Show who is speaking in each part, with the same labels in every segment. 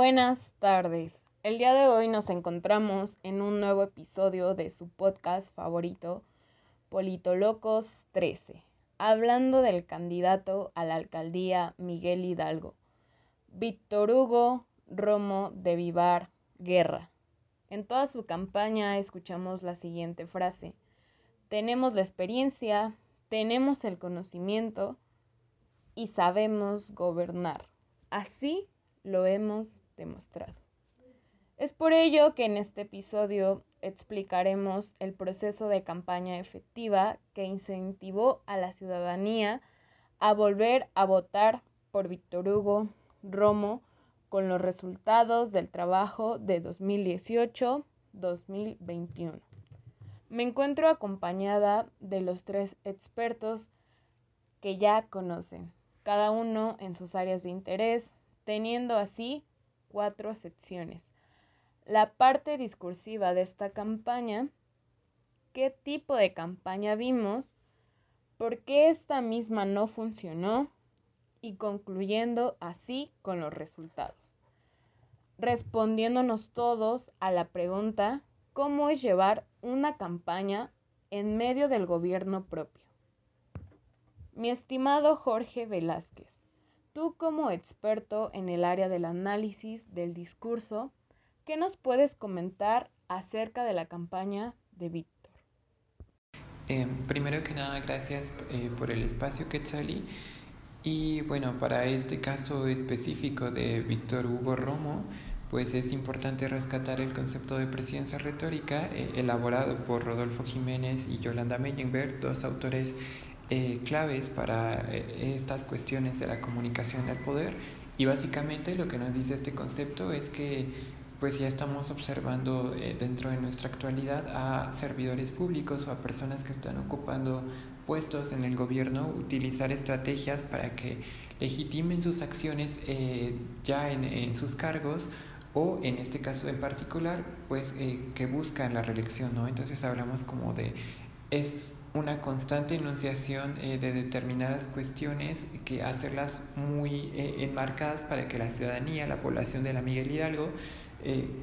Speaker 1: Buenas tardes. El día de hoy nos encontramos en un nuevo episodio de su podcast favorito, Politolocos 13, hablando del candidato a la alcaldía Miguel Hidalgo, Víctor Hugo Romo de Vivar Guerra. En toda su campaña escuchamos la siguiente frase, tenemos la experiencia, tenemos el conocimiento y sabemos gobernar. Así lo hemos demostrado. Es por ello que en este episodio explicaremos el proceso de campaña efectiva que incentivó a la ciudadanía a volver a votar por Víctor Hugo Romo con los resultados del trabajo de 2018-2021. Me encuentro acompañada de los tres expertos que ya conocen, cada uno en sus áreas de interés, teniendo así cuatro secciones. La parte discursiva de esta campaña, qué tipo de campaña vimos, por qué esta misma no funcionó y concluyendo así con los resultados. Respondiéndonos todos a la pregunta, ¿cómo es llevar una campaña en medio del gobierno propio? Mi estimado Jorge Velázquez, tú como experto en el área del análisis del discurso, ¿qué nos puedes comentar acerca de la campaña de Víctor?
Speaker 2: Eh, primero que nada, gracias eh, por el espacio, Quetzali. Y bueno, para este caso específico de Víctor Hugo Romo, pues es importante rescatar el concepto de presidencia retórica eh, elaborado por Rodolfo Jiménez y Yolanda Meyenberg, dos autores eh, claves para eh, estas cuestiones de la comunicación del poder. Y básicamente lo que nos dice este concepto es que pues ya estamos observando dentro de nuestra actualidad a servidores públicos o a personas que están ocupando puestos en el gobierno utilizar estrategias para que legitimen sus acciones eh, ya en, sus cargos o en este caso en particular pues eh, que buscan la reelección no entonces hablamos como de es una constante enunciación eh, de determinadas cuestiones que hacerlas muy enmarcadas para que la ciudadanía la población de la Miguel Hidalgo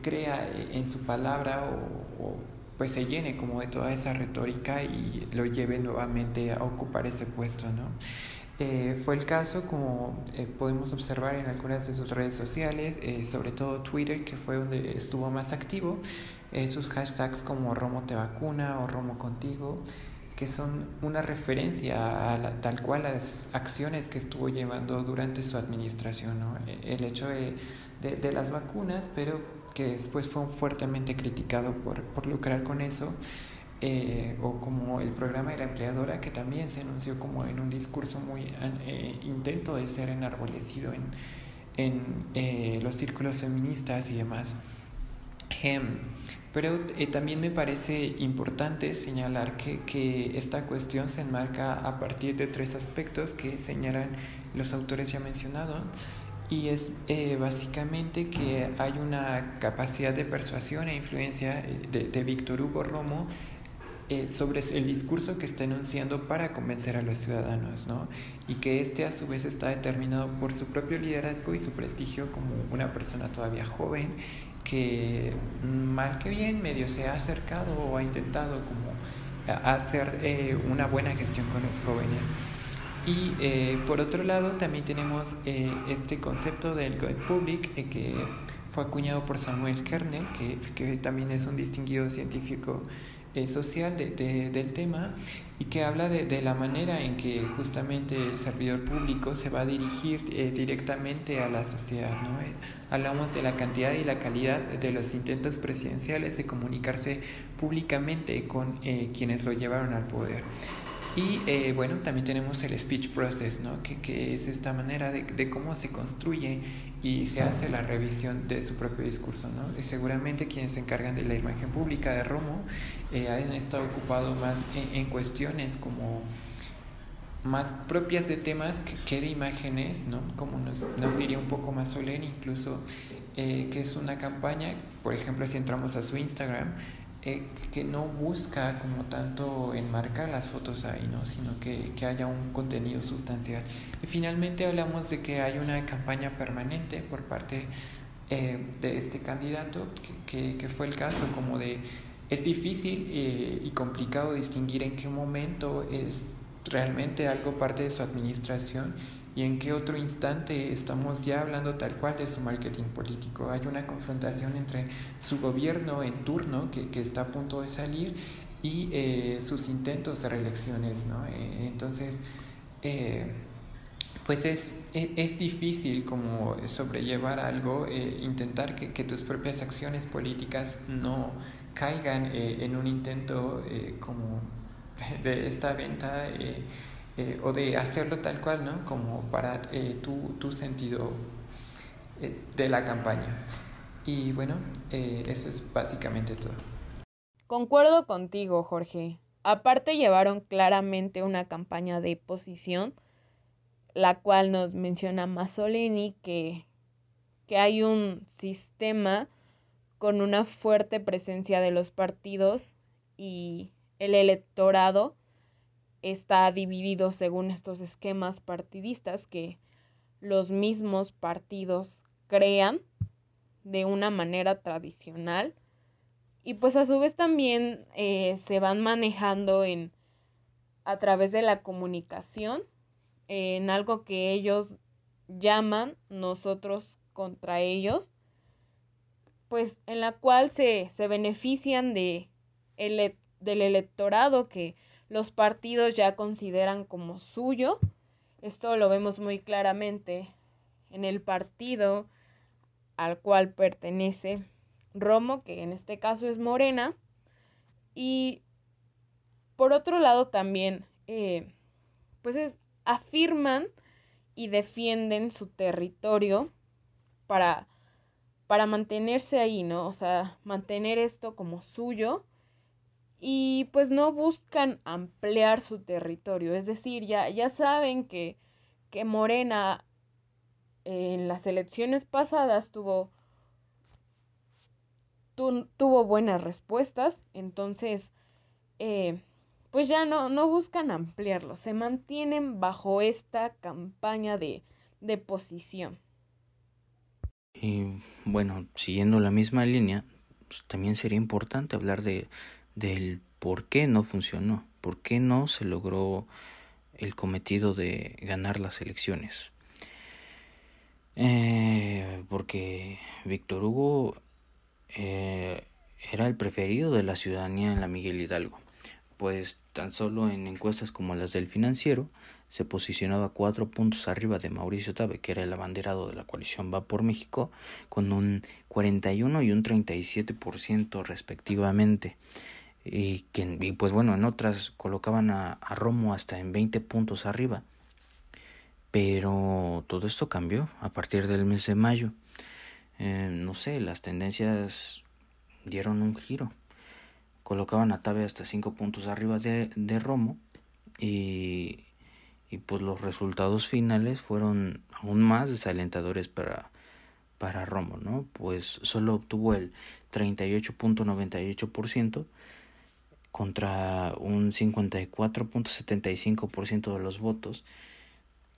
Speaker 2: crea en su palabra o pues se llene como de toda esa retórica y lo lleve nuevamente a ocupar ese puesto, ¿no? Eh, fue el caso, como eh, podemos observar en algunas de sus redes sociales, eh, sobre todo Twitter, que fue donde estuvo más activo, sus hashtags como Romo te vacuna o Romo contigo, que son una referencia a tal cual las acciones que estuvo llevando durante su administración, ¿no? el hecho de, de las vacunas, pero que después fue fuertemente criticado por, por lucrar con eso, eh, o como el programa de la empleadora, que también se anunció como en un discurso muy eh, intento de ser enarbolecido en, en eh, los círculos feministas y demás. Pero también me parece importante señalar que, que, esta cuestión se enmarca a partir de tres aspectos que señalan los autores ya mencionados y es eh, básicamente que hay una capacidad de persuasión e influencia eh, de, de Víctor Hugo Romo eh, sobre el discurso que está enunciando para convencer a los ciudadanos, ¿no? Y que este a su vez está determinado por su propio liderazgo y su prestigio como una persona todavía joven que mal que bien medio se ha acercado o ha intentado como hacer una buena gestión con los jóvenes. Y eh, por otro lado también tenemos eh, este concepto del Good Public eh, que fue acuñado por Samuel Kernel, que, que también es un distinguido científico social de, del tema y que habla de, de, la manera en que justamente el servidor público se va a dirigir directamente a la sociedad. ¿no? hablamos de la cantidad y la calidad de los intentos presidenciales de comunicarse públicamente con quienes lo llevaron al poder. Y eh, bueno, también tenemos el speech process, ¿no? que, que es esta manera de, de, cómo se construye y se hace la revisión de su propio discurso. ¿no? Y seguramente quienes se encargan de la imagen pública de Romo eh, han estado ocupados más en, cuestiones como más propias de temas que, de imágenes, ¿no? como nos, diría un poco más solemne incluso, eh, que es una campaña, por ejemplo, si entramos a su Instagram, eh, que no busca como tanto enmarcar las fotos ahí, ¿no? sino que, que, haya un contenido sustancial. Y finalmente hablamos de que hay una campaña permanente por parte eh, de este candidato, que, que, fue el caso como de, es difícil eh, y complicado distinguir en qué momento es realmente algo parte de su administración y en qué otro instante estamos ya hablando tal cual de su marketing político. Hay una confrontación entre su gobierno en turno, que, que está a punto de salir, y eh, sus intentos de reelecciones. ¿no? entonces, pues es, e, es, difícil como sobrellevar algo, eh, intentar que, que, tus propias acciones políticas no caigan eh, en un intento eh, como de esta venta o de hacerlo tal cual, ¿no? Como para tu, tu sentido de la campaña. Y bueno, eso es básicamente todo.
Speaker 1: Concuerdo contigo, Jorge. Aparte llevaron claramente una campaña de posición la cual nos menciona Masolini que, que hay un sistema con una fuerte presencia de los partidos y el electorado está dividido según estos esquemas partidistas que los mismos partidos crean de una manera tradicional y pues a su vez también eh, se van manejando en a través de la comunicación en algo que ellos llaman nosotros contra ellos, pues en la cual se, se benefician de del electorado que los partidos ya consideran como suyo. Esto lo vemos muy claramente en el partido al cual pertenece Romo, que en este caso es Morena. Y por otro lado también, eh, pues es afirman y defienden su territorio para, para mantenerse ahí, ¿no? O sea, mantener esto como suyo y pues no buscan ampliar su territorio. Es decir, ya, ya saben que, que Morena en las elecciones pasadas tuvo, tuvo buenas respuestas, entonces eh, pues ya no, no buscan ampliarlo, se mantienen bajo esta campaña de, de posición.
Speaker 3: Y bueno, siguiendo la misma línea, pues, también sería importante hablar de del por qué no funcionó, por qué no se logró el cometido de ganar las elecciones. Eh, porque Víctor Hugo eh, era el preferido de la ciudadanía en la Miguel Hidalgo pues tan solo en encuestas como las del financiero se posicionaba cuatro puntos arriba de Mauricio Tabe, que era el abanderado de la coalición Va por México, con un 41 y un 37% respectivamente. Y, que, y pues bueno, en otras colocaban a, a, Romo hasta en 20 puntos arriba. Pero todo esto cambió a partir del mes de mayo. Eh, no sé, las tendencias dieron un giro colocaban a Tabe hasta 5 puntos arriba de, de Romo y, y, pues los resultados finales fueron aún más desalentadores para, para Romo, ¿no? Pues solo obtuvo el 38.98% contra un 54.75% de los votos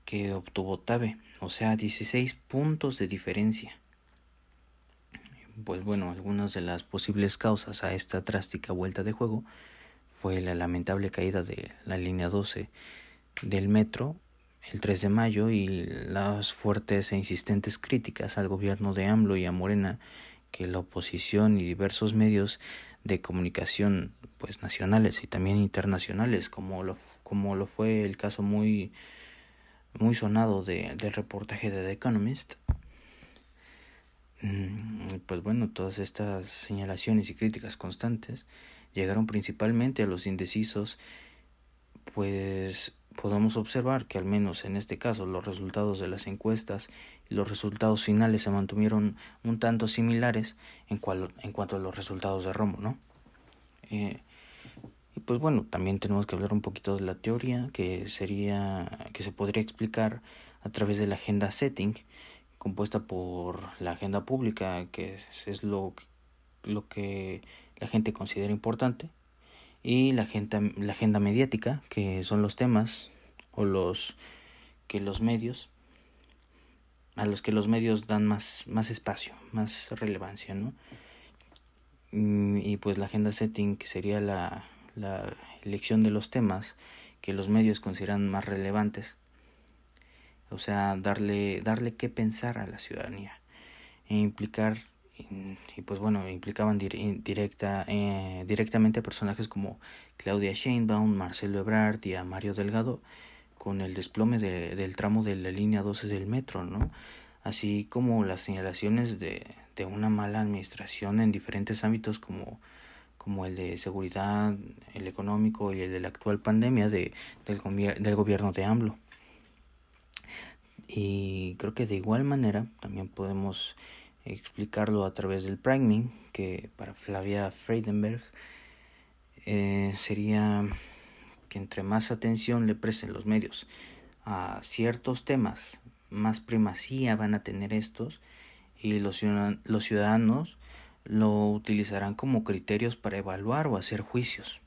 Speaker 3: que obtuvo Tabe, o sea, 16 puntos de diferencia. Pues bueno, algunas de las posibles causas a esta drástica vuelta de juego fue la lamentable caída de la línea 12 del metro el 3 de mayo y las fuertes e insistentes críticas al gobierno de AMLO y a Morena que la oposición y diversos medios de comunicación pues nacionales y también internacionales como lo, como lo fue el caso muy muy sonado de, del reportaje de The Economist. Mm, pues bueno, todas estas señalaciones y críticas constantes llegaron principalmente a los indecisos, pues podemos observar que al menos en este caso los resultados de las encuestas los resultados finales se mantuvieron un tanto similares en, cual, en cuanto a los resultados de Romo, ¿no? Eh, y pues bueno, también tenemos que hablar un poquito de la teoría que sería, que se podría explicar a través de la agenda setting, compuesta por la agenda pública, que es, lo, lo que la gente considera importante, y la agenda, la agenda mediática, que son los temas o los que los medios a los que los medios dan más, más espacio, más relevancia, ¿no? Mm, y pues la agenda setting, que sería la, la elección de los temas que los medios consideran más relevantes. O sea, darle, darle qué pensar a la ciudadanía. E implicar, y pues bueno, implicaban directa, eh, directamente a personajes como Claudia Sheinbaum, Marcelo Ebrard y a Mario Delgado, con el desplome de, del tramo de la línea 12 del metro, ¿no? Así como las señalaciones de, de una mala administración en diferentes ámbitos como como el de seguridad, el económico y el de la actual pandemia de, del, del gobierno de AMLO. Y creo que de igual manera también podemos explicarlo a través del priming, que para Flavia Freidenberg eh, sería que entre más atención le presten los medios a ciertos temas, más primacía van a tener estos y los, ciudadanos lo utilizarán como criterios para evaluar o hacer juicios.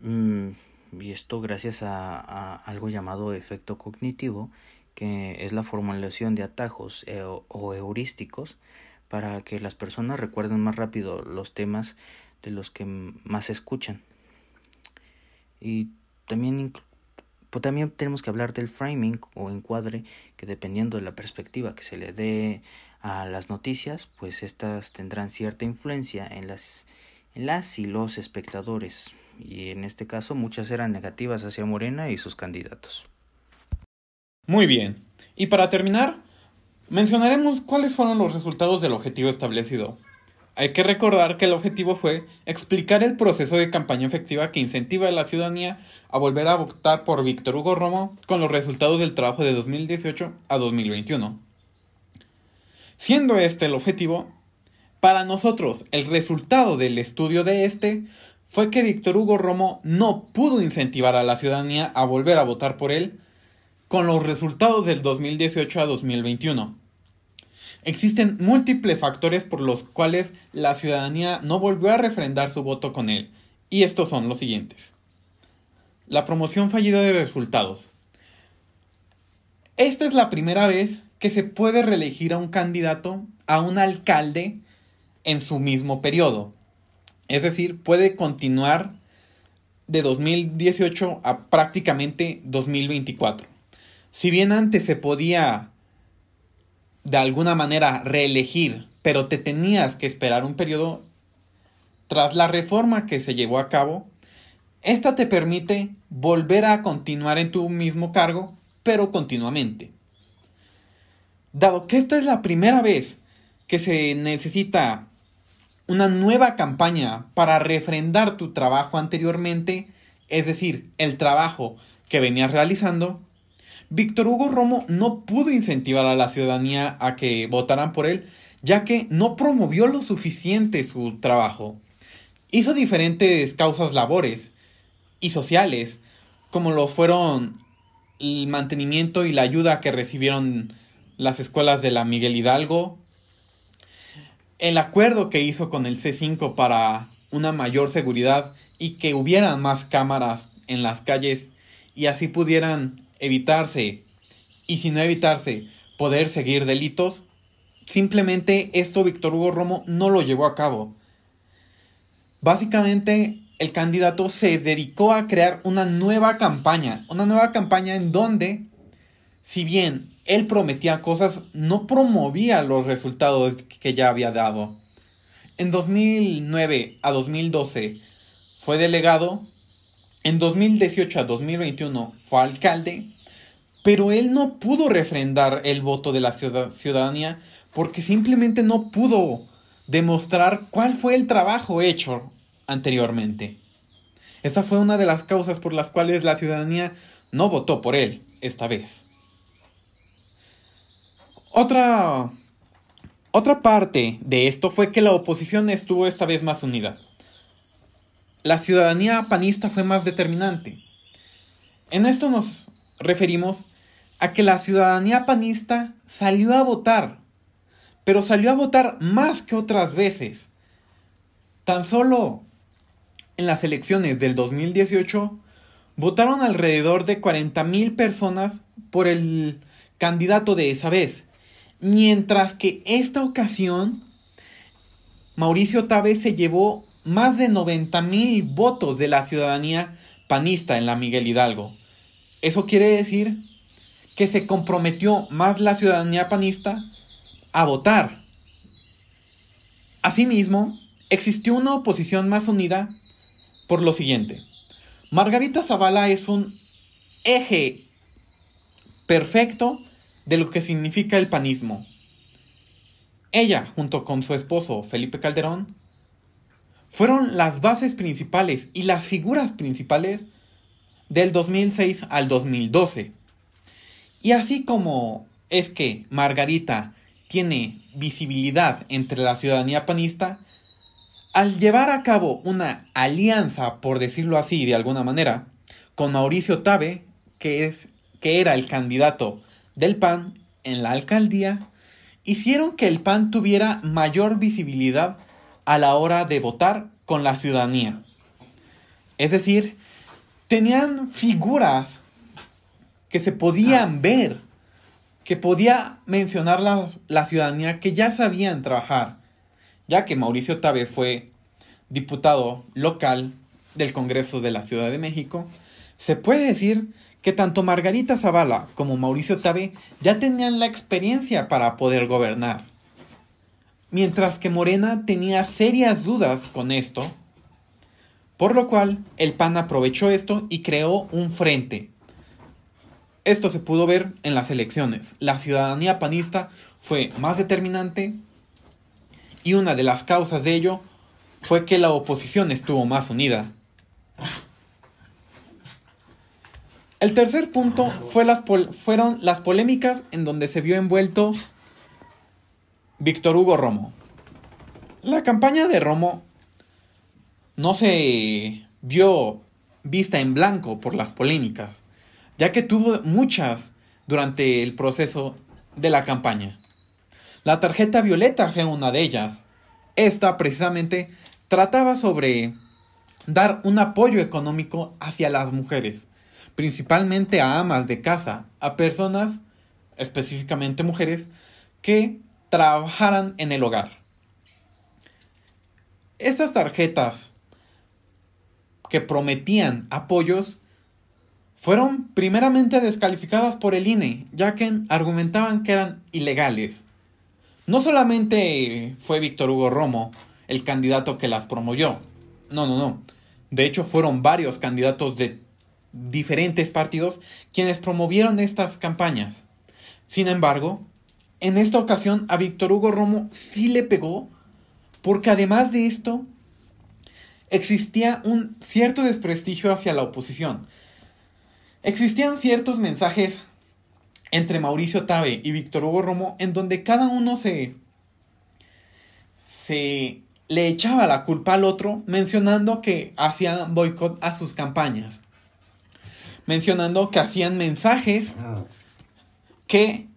Speaker 3: Mm, y esto gracias a, algo llamado efecto cognitivo, que es la formulación de atajos eh, o heurísticos para que las personas recuerden más rápido los temas de los que más escuchan. Y también, pues también tenemos que hablar del framing o encuadre, que dependiendo de la perspectiva que se le dé a las noticias, pues estas tendrán cierta influencia en las, en las y los espectadores, y en este caso muchas eran negativas hacia Morena y sus candidatos.
Speaker 4: Muy bien, y para terminar, mencionaremos cuáles fueron los resultados del objetivo establecido. Hay que recordar que el objetivo fue explicar el proceso de campaña efectiva que incentiva a la ciudadanía a volver a votar por Víctor Hugo Romo con los resultados del trabajo de 2018 a 2021. Siendo este el objetivo, para nosotros el resultado del estudio de este fue que Víctor Hugo Romo no pudo incentivar a la ciudadanía a volver a votar por él con los resultados del 2018 a 2021. Existen múltiples factores por los cuales la ciudadanía no volvió a refrendar su voto con él, y estos son los siguientes. La promoción fallida de resultados. Esta es la primera vez que se puede reelegir a un candidato, a un alcalde, en su mismo periodo. Es decir, puede continuar de 2018 a prácticamente 2024. Si bien antes se podía de alguna manera reelegir, pero te tenías que esperar un periodo, tras la reforma que se llevó a cabo, esta te permite volver a continuar en tu mismo cargo, pero continuamente. Dado que esta es la primera vez que se necesita una nueva campaña para refrendar tu trabajo anteriormente, es decir, el trabajo que venías realizando, Víctor Hugo Romo no pudo incentivar a la ciudadanía a que votaran por él, ya que no promovió lo suficiente su trabajo. Hizo diferentes causas labores y sociales, como lo fueron el mantenimiento y la ayuda que recibieron las escuelas de la Miguel Hidalgo, el acuerdo que hizo con el C5 para una mayor seguridad y que hubiera más cámaras en las calles y así pudieran evitarse y si no evitarse poder seguir delitos, simplemente esto Víctor Hugo Romo no lo llevó a cabo. Básicamente el candidato se dedicó a crear una nueva campaña, una nueva campaña en donde, si bien él prometía cosas, no promovía los resultados que ya había dado. En 2009 a 2012 fue delegado, en 2018 a 2021 fue alcalde, pero él no pudo refrendar el voto de la ciudadanía porque simplemente no pudo demostrar cuál fue el trabajo hecho anteriormente. Esa fue una de las causas por las cuales la ciudadanía no votó por él esta vez. Otra, otra parte de esto fue que la oposición estuvo esta vez más unida. La ciudadanía panista fue más determinante. En esto nos referimos a que la ciudadanía panista salió a votar, pero salió a votar más que otras veces. Tan solo en las elecciones del 2018 votaron alrededor de 40.000 personas por el candidato de esa vez, mientras que esta ocasión Mauricio Tabe se llevó más de 90 mil votos de la ciudadanía panista en la Miguel Hidalgo. Eso quiere decir que se comprometió más la ciudadanía panista a votar. Asimismo, existió una oposición más unida por lo siguiente. Margarita Zavala es un eje perfecto de lo que significa el panismo. Ella, junto con su esposo Felipe Calderón, fueron las bases principales y las figuras principales del 2006 al 2012. Y así como es que Margarita tiene visibilidad entre la ciudadanía panista, al llevar a cabo una alianza, por decirlo así de alguna manera, con Mauricio Tabe, que, es, que era el candidato del PAN en la alcaldía, hicieron que el PAN tuviera mayor visibilidad a la hora de votar con la ciudadanía. Es decir, tenían figuras que se podían ah. ver, que podía mencionar la, la, ciudadanía que ya sabían trabajar, ya que Mauricio Tabe fue diputado local del Congreso de la Ciudad de México, se puede decir que tanto Margarita Zavala como Mauricio Tabe ya tenían la experiencia para poder gobernar. Mientras que Morena tenía serias dudas con esto, por lo cual el PAN aprovechó esto y creó un frente. Esto se pudo ver en las elecciones. La ciudadanía panista fue más determinante y una de las causas de ello fue que la oposición estuvo más unida. El tercer punto fue las fueron las polémicas en donde se vio envuelto Víctor Hugo Romo. La campaña de Romo no se vio vista en blanco por las polémicas, ya que tuvo muchas durante el proceso de la campaña. La tarjeta violeta fue una de ellas. Esta precisamente trataba sobre dar un apoyo económico hacia las mujeres principalmente a amas de casa, a personas, específicamente mujeres, que trabajaran en el hogar. Estas tarjetas que prometían apoyos fueron primeramente descalificadas por el INE, ya que argumentaban que eran ilegales. No solamente fue Víctor Hugo Romo el candidato que las promovió, no, no, no. De hecho, fueron varios candidatos de diferentes partidos quienes promovieron estas campañas. Sin embargo, en esta ocasión a Víctor Hugo Romo sí le pegó porque además de esto existía un cierto desprestigio hacia la oposición. Existían ciertos mensajes entre Mauricio Tabe y Víctor Hugo Romo en donde cada uno se se le echaba la culpa al otro mencionando que hacían boicot a sus campañas mencionando que hacían mensajes que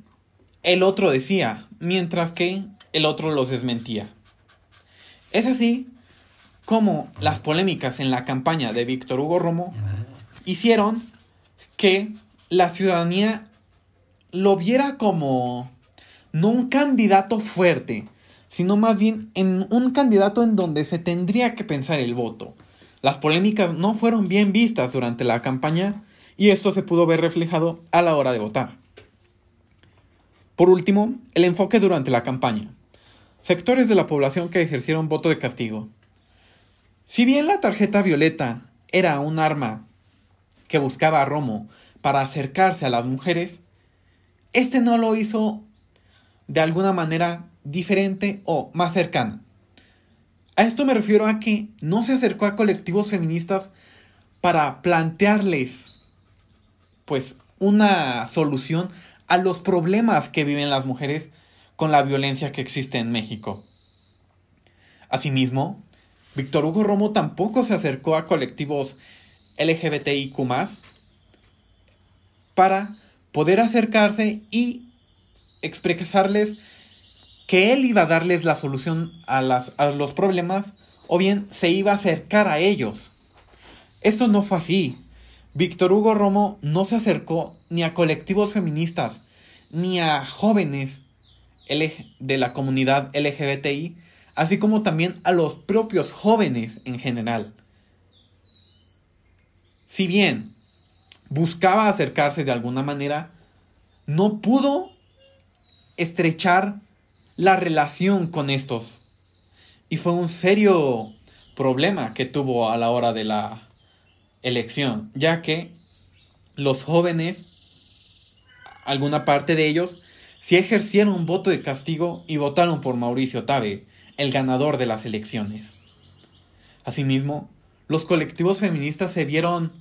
Speaker 4: el otro decía, mientras que el otro los desmentía. Es así como las polémicas en la campaña de Víctor Hugo Romo hicieron que la ciudadanía lo viera como no un candidato fuerte, sino más bien en un candidato en donde se tendría que pensar el voto. Las polémicas no fueron bien vistas durante la campaña y esto se pudo ver reflejado a la hora de votar. Por último, el enfoque durante la campaña. Sectores de la población que ejercieron voto de castigo. Si bien la tarjeta violeta era un arma que buscaba a Romo para acercarse a las mujeres, este no lo hizo de alguna manera diferente o más cercana. A esto me refiero a que no se acercó a colectivos feministas para plantearles pues una solución a los problemas que viven las mujeres con la violencia que existe en México. Asimismo, Víctor Hugo Romo tampoco se acercó a colectivos LGBTIQ para poder acercarse y expresarles que él iba a darles la solución a, a los problemas o bien se iba a acercar a ellos. Esto no fue así. Víctor Hugo Romo no se acercó ni a colectivos feministas, ni a jóvenes de la comunidad LGBTI, así como también a los propios jóvenes en general. Si bien buscaba acercarse de alguna manera, no pudo estrechar la relación con estos. Y fue un serio problema que tuvo a la hora de la elección, ya que los jóvenes, alguna parte de ellos, sí ejercieron un voto de castigo y votaron por Mauricio Tabe, el ganador de las elecciones. Asimismo, los colectivos feministas se vieron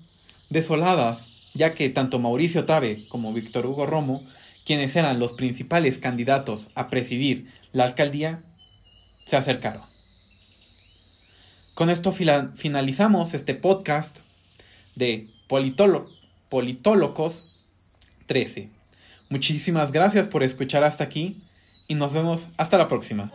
Speaker 4: desoladas, ya que tanto Mauricio Tabe como Víctor Hugo Romo, quienes eran los principales candidatos a presidir la alcaldía, se acercaron. Con esto finalizamos este podcast de Politólogos 13. Muchísimas gracias por escuchar hasta aquí y nos vemos hasta la próxima.